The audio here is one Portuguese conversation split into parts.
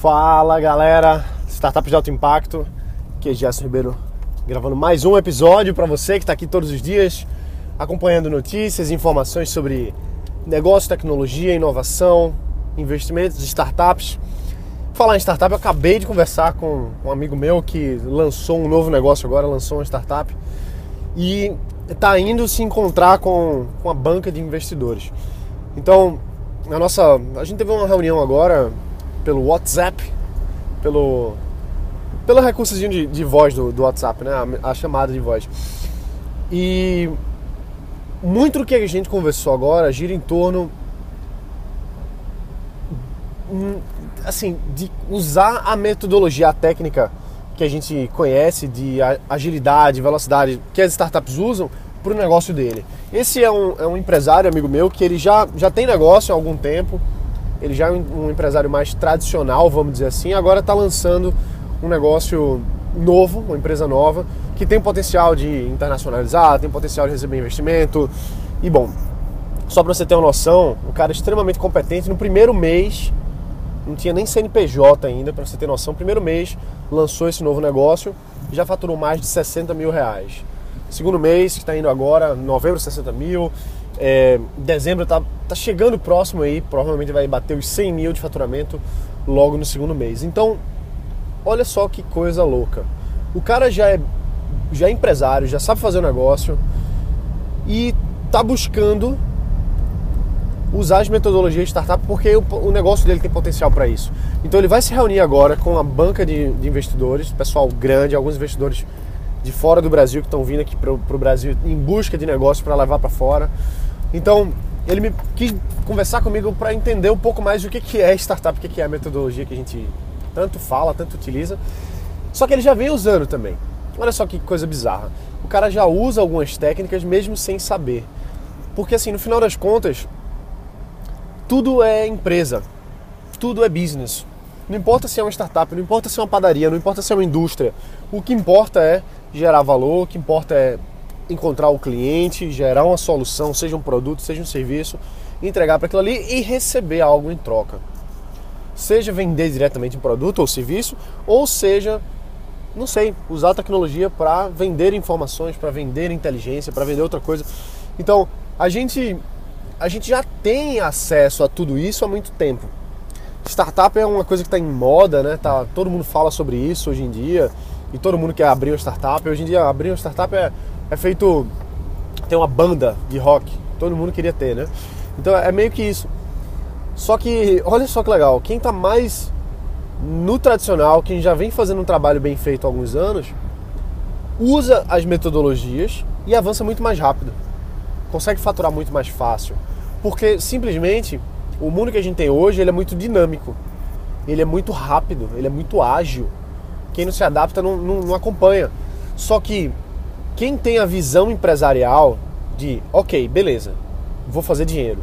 Fala galera, Startup de Alto Impacto, aqui é Gerson Ribeiro gravando mais um episódio para você que está aqui todos os dias acompanhando notícias, informações sobre negócio, tecnologia, inovação, investimentos, startups. Falar em startup, eu acabei de conversar com um amigo meu que lançou um novo negócio agora, lançou uma startup e está indo se encontrar com, com a banca de investidores. Então, a nossa, a gente teve uma reunião agora pelo WhatsApp, pelo pelo recursozinho de, de voz do, do, WhatsApp, né? A, a, chamada de voz. E muito do que a gente conversou agora gira em torno hum, assim, de usar a metodologia, a técnica que a gente conhece de agilidade, velocidade, que as startups usam para o negócio dele. Esse é um, é um empresário, amigo meu, que ele já, já tem negócio há algum tempo, ele já é um empresário mais tradicional, vamos dizer assim, agora está lançando um negócio novo, uma empresa nova, que tem potencial de internacionalizar, tem potencial de receber investimento. E bom, só para você ter uma noção, um cara extremamente competente, no primeiro mês, não tinha nem CNPJ ainda, para você ter noção, no primeiro mês lançou esse novo negócio e já faturou mais de 60 mil reais. Segundo mês, que está indo agora, novembro 60 mil, é, dezembro está tá chegando próximo aí, provavelmente vai bater os 100 mil de faturamento logo no segundo mês. Então, olha só que coisa louca. O cara já é, já é empresário, já sabe fazer o negócio e está buscando usar as metodologias de startup porque o, o negócio dele tem potencial para isso. Então ele vai se reunir agora com a banca de, de investidores, pessoal grande, alguns investidores de fora do Brasil que estão vindo aqui para o Brasil em busca de negócio para levar para fora. Então, ele me quis conversar comigo para entender um pouco mais o que, que é startup, o que, que é a metodologia que a gente tanto fala, tanto utiliza. Só que ele já vem usando também. Olha só que coisa bizarra. O cara já usa algumas técnicas mesmo sem saber. Porque assim, no final das contas, tudo é empresa, tudo é business. Não importa se é uma startup, não importa se é uma padaria, não importa se é uma indústria. O que importa é gerar valor, o que importa é encontrar o cliente, gerar uma solução, seja um produto, seja um serviço, entregar para aquilo ali e receber algo em troca. Seja vender diretamente um produto ou serviço, ou seja, não sei, usar a tecnologia para vender informações, para vender inteligência, para vender outra coisa. Então, a gente a gente já tem acesso a tudo isso há muito tempo. Startup é uma coisa que está em moda, né? Tá, todo mundo fala sobre isso hoje em dia e todo mundo quer abrir uma startup. Hoje em dia, abrir uma startup é, é feito. tem uma banda de rock. Todo mundo queria ter, né? Então é meio que isso. Só que, olha só que legal, quem está mais no tradicional, quem já vem fazendo um trabalho bem feito há alguns anos, usa as metodologias e avança muito mais rápido. Consegue faturar muito mais fácil. Porque simplesmente o mundo que a gente tem hoje ele é muito dinâmico. Ele é muito rápido, ele é muito ágil. Quem não se adapta não, não, não acompanha. Só que quem tem a visão empresarial de, ok, beleza, vou fazer dinheiro,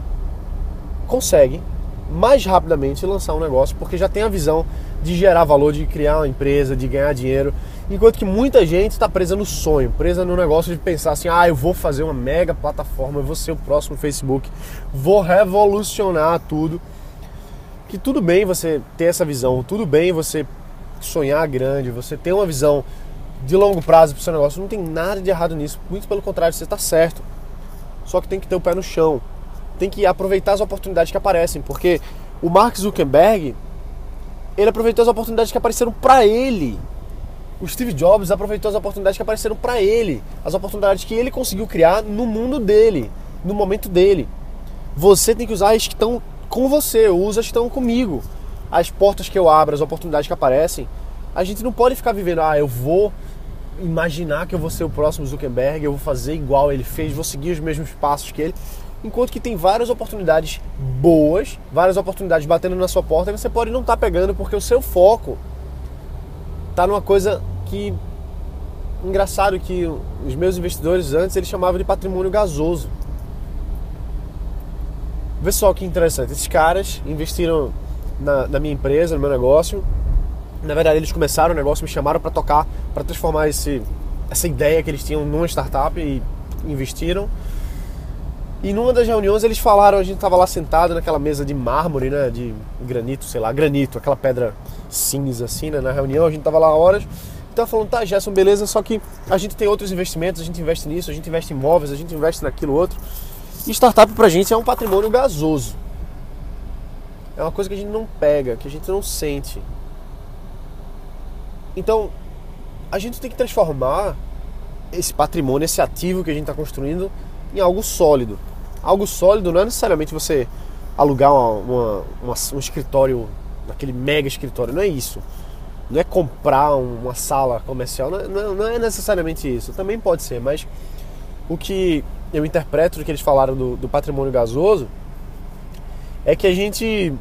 consegue mais rapidamente lançar um negócio porque já tem a visão de gerar valor, de criar uma empresa, de ganhar dinheiro. Enquanto que muita gente está presa no sonho, presa no negócio de pensar assim: ah, eu vou fazer uma mega plataforma, eu vou ser o próximo Facebook, vou revolucionar tudo. Que tudo bem você ter essa visão, tudo bem você sonhar grande, você ter uma visão de longo prazo para o seu negócio, não tem nada de errado nisso, muito pelo contrário, você está certo. Só que tem que ter o pé no chão, tem que aproveitar as oportunidades que aparecem, porque o Mark Zuckerberg, ele aproveitou as oportunidades que apareceram para ele. O Steve Jobs aproveitou as oportunidades que apareceram para ele, as oportunidades que ele conseguiu criar no mundo dele, no momento dele. Você tem que usar as que estão com você, usa as que estão comigo. As portas que eu abro, as oportunidades que aparecem. A gente não pode ficar vivendo, ah, eu vou imaginar que eu vou ser o próximo Zuckerberg, eu vou fazer igual ele fez, vou seguir os mesmos passos que ele enquanto que tem várias oportunidades boas, várias oportunidades batendo na sua porta e você pode não estar tá pegando porque o seu foco está numa coisa que engraçado que os meus investidores antes eles chamavam de patrimônio gasoso. Vê só que interessante, esses caras investiram na, na minha empresa, no meu negócio. Na verdade, eles começaram o negócio, me chamaram para tocar, para transformar esse, essa ideia que eles tinham numa startup e investiram E numa das reuniões eles falaram, a gente estava lá sentado naquela mesa de mármore, né, de granito, sei lá, granito, aquela pedra cinza assim, né, na reunião, a gente estava lá horas. Tava falando, tá, Gerson, beleza, só que a gente tem outros investimentos, a gente investe nisso, a gente investe em imóveis, a gente investe naquilo outro. E startup pra gente é um patrimônio gasoso. É uma coisa que a gente não pega, que a gente não sente. Então, a gente tem que transformar esse patrimônio, esse ativo que a gente está construindo em algo sólido. Algo sólido não é necessariamente você alugar uma, uma, um escritório, aquele mega escritório, não é isso. Não é comprar uma sala comercial, não é, não é necessariamente isso. Também pode ser, mas o que eu interpreto do que eles falaram do, do patrimônio gasoso é que a gente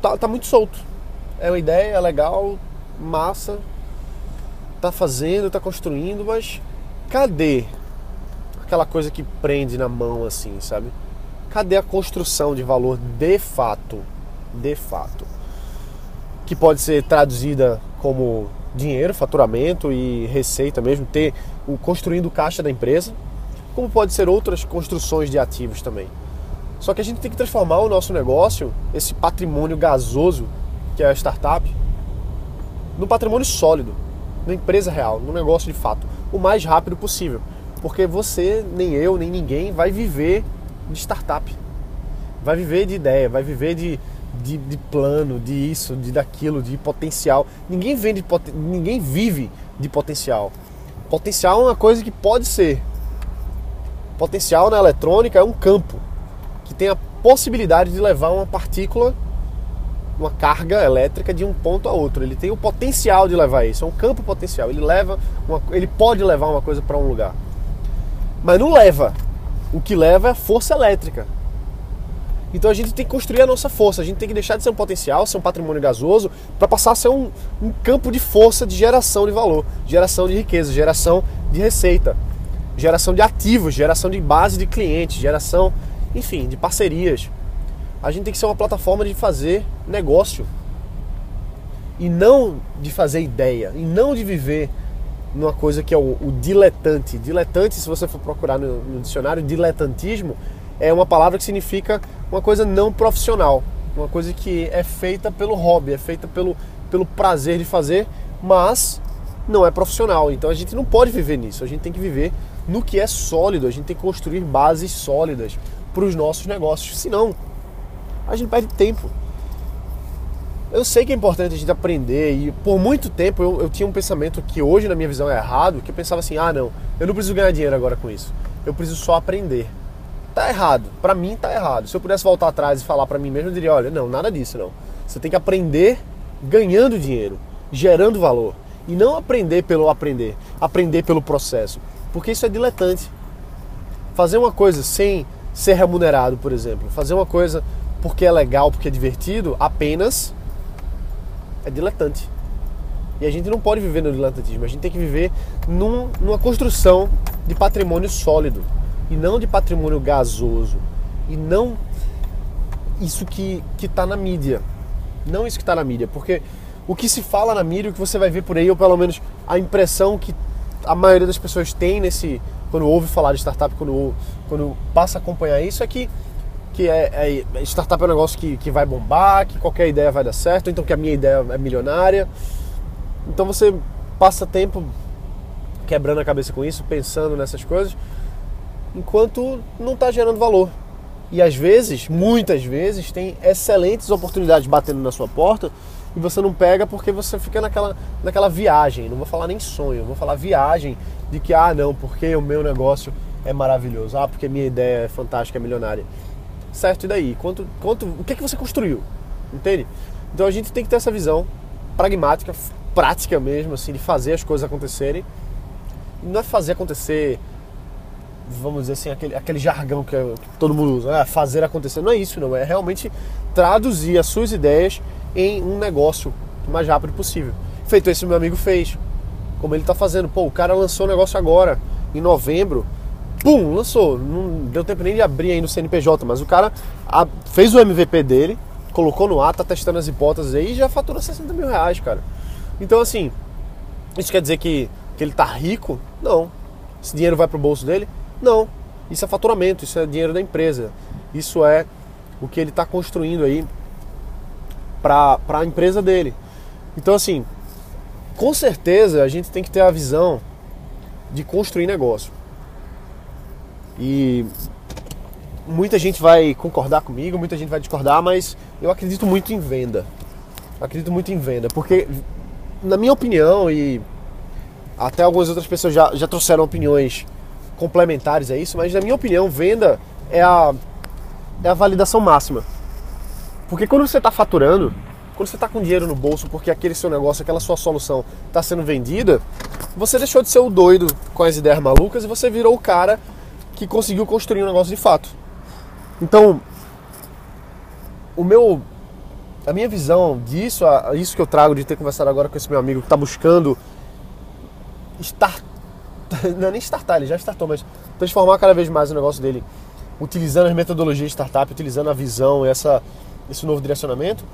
tá, tá muito solto. É uma ideia legal, massa, tá fazendo, tá construindo, mas cadê aquela coisa que prende na mão assim, sabe? Cadê a construção de valor de fato? De fato. Que pode ser traduzida como dinheiro, faturamento e receita mesmo, ter o construindo caixa da empresa, como pode ser outras construções de ativos também. Só que a gente tem que transformar o nosso negócio, esse patrimônio gasoso que é a startup, no patrimônio sólido, na empresa real, no negócio de fato, o mais rápido possível. Porque você, nem eu, nem ninguém vai viver de startup. Vai viver de ideia, vai viver de, de, de plano, de isso, de daquilo, de potencial. Ninguém vende, ninguém vive de potencial. Potencial é uma coisa que pode ser. Potencial na eletrônica é um campo que tem a possibilidade de levar uma partícula uma carga elétrica de um ponto a outro. Ele tem o potencial de levar isso, é um campo potencial. Ele leva, uma, ele pode levar uma coisa para um lugar, mas não leva. O que leva é a força elétrica. Então a gente tem que construir a nossa força. A gente tem que deixar de ser um potencial, ser um patrimônio gasoso, para passar a ser um, um campo de força de geração de valor, geração de riqueza, geração de receita, geração de ativos, geração de base de clientes, geração, enfim, de parcerias a gente tem que ser uma plataforma de fazer negócio e não de fazer ideia e não de viver numa coisa que é o, o diletante. Diletante, se você for procurar no, no, dicionário, diletantismo é uma palavra que significa uma coisa não profissional, uma coisa que é feita pelo hobby, é feita pelo, pelo prazer de fazer, mas não é profissional. Então a gente não pode viver nisso. A gente tem que viver no que é sólido. A gente tem que construir bases sólidas para os nossos negócios. Senão, a gente perde tempo. Eu sei que é importante a gente aprender e por muito tempo eu, eu, tinha um pensamento que hoje na minha visão é errado, que eu pensava assim, ah não, eu não preciso ganhar dinheiro agora com isso, eu preciso só aprender. Tá errado, para mim tá errado. Se eu pudesse voltar atrás e falar para mim mesmo, eu diria, olha, não, nada disso não. Você tem que aprender ganhando dinheiro, gerando valor e não aprender pelo aprender, aprender pelo processo, porque isso é diletante. Fazer uma coisa sem ser remunerado, por exemplo, fazer uma coisa porque é legal, porque é divertido, apenas é diletante. E a gente não pode viver no diletantismo, a gente tem que viver num, numa construção de patrimônio sólido e não de patrimônio gasoso e não isso que está na mídia. Não isso que está na mídia, porque o que se fala na mídia, o que você vai ver por aí, ou pelo menos a impressão que a maioria das pessoas tem nesse quando ouve falar de startup, quando, quando passa a acompanhar isso, é que que é, é, startup é um negócio que, que vai bombar, que qualquer ideia vai dar certo, então que a minha ideia é milionária. Então você passa tempo quebrando a cabeça com isso, pensando nessas coisas, enquanto não está gerando valor. E às vezes, muitas vezes, tem excelentes oportunidades batendo na sua porta e você não pega porque você fica naquela, naquela viagem. Não vou falar nem sonho, vou falar viagem de que, ah, não, porque o meu negócio é maravilhoso, ah, porque minha ideia é fantástica, é milionária. Certo, e daí? Quanto, quanto, o que é que você construiu? Entende? Então a gente tem que ter essa visão pragmática, prática mesmo, assim, de fazer as coisas acontecerem. Não é fazer acontecer, vamos dizer assim, aquele, aquele jargão que, que todo mundo usa, ah, fazer acontecer. Não é isso, não. É realmente traduzir as suas ideias em um negócio o mais rápido possível. Feito esse meu amigo fez. Como ele está fazendo. Pô, o cara lançou o negócio agora, em novembro pum, lançou. Não deu tempo nem de abrir aí no CNPJ, mas o cara fez o MVP dele, colocou no ar, tá testando as hipóteses aí e já faturou 60 mil reais, cara. Então, assim, isso quer dizer que, que ele tá rico? Não. Esse dinheiro vai pro bolso dele? Não. Isso é faturamento, isso é dinheiro da empresa. Isso é o que ele está construindo aí para a empresa dele. Então, assim, com certeza a gente tem que ter a visão de construir negócio. E muita gente vai concordar comigo, muita gente vai discordar, mas eu acredito muito em venda. acredito muito em venda, porque, na minha opinião, e até algumas outras pessoas já, já trouxeram opiniões complementares a isso, mas na minha opinião, venda é a, é a validação máxima. Porque quando você está faturando, quando você está com dinheiro no bolso porque aquele seu negócio, aquela sua solução está sendo vendida, você deixou de ser o doido com as ideias malucas e você virou o cara que conseguiu construir um negócio de fato. Então, o meu, a minha visão disso, isso que eu trago de ter conversado agora com esse meu amigo que está buscando estar, não é nem startar, ele já startou, mas transformar cada vez mais o negócio dele, utilizando as metodologias de startup, utilizando a visão, essa, esse novo direcionamento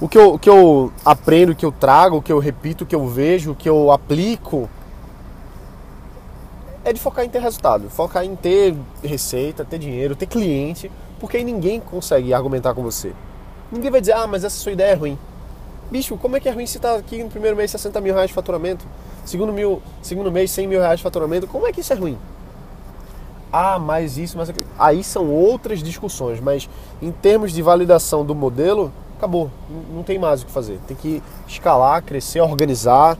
o que eu, o que eu aprendo, o que eu trago, o que eu repito, o que eu vejo, o que eu aplico é de focar em ter resultado, focar em ter receita, ter dinheiro, ter cliente, porque aí ninguém consegue argumentar com você. Ninguém vai dizer, ah, mas essa sua ideia é ruim. Bicho, como é que é ruim se está aqui no primeiro mês 60 mil reais de faturamento? Segundo, mil, segundo mês 100 mil reais de faturamento? Como é que isso é ruim? Ah, mas isso, mas aquilo. Aí são outras discussões, mas em termos de validação do modelo, acabou. Não tem mais o que fazer. Tem que escalar, crescer, organizar,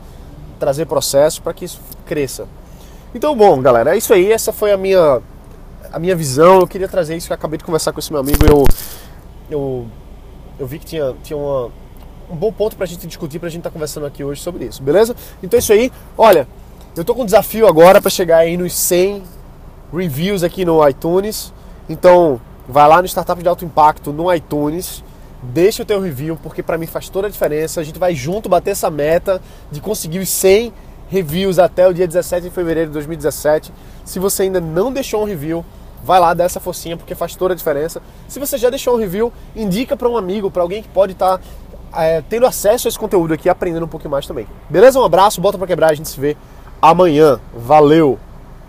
trazer processos para que isso cresça. Então, bom, galera, é isso aí. Essa foi a minha, a minha visão. Eu queria trazer isso eu acabei de conversar com esse meu amigo. Eu, eu, eu vi que tinha, tinha uma, um bom ponto para a gente discutir, para a gente estar tá conversando aqui hoje sobre isso, beleza? Então é isso aí. Olha, eu tô com um desafio agora para chegar aí nos 100 reviews aqui no iTunes. Então, vai lá no Startup de Alto Impacto no iTunes deixa o teu review, porque para mim faz toda a diferença. A gente vai junto bater essa meta de conseguir os 100 reviews até o dia 17 de fevereiro de 2017. Se você ainda não deixou um review, vai lá dar essa forcinha, porque faz toda a diferença. Se você já deixou um review, indica para um amigo, para alguém que pode estar tá, é, tendo acesso a esse conteúdo aqui, aprendendo um pouquinho mais também. Beleza? Um abraço, bota para quebrar, a gente se vê amanhã. Valeu!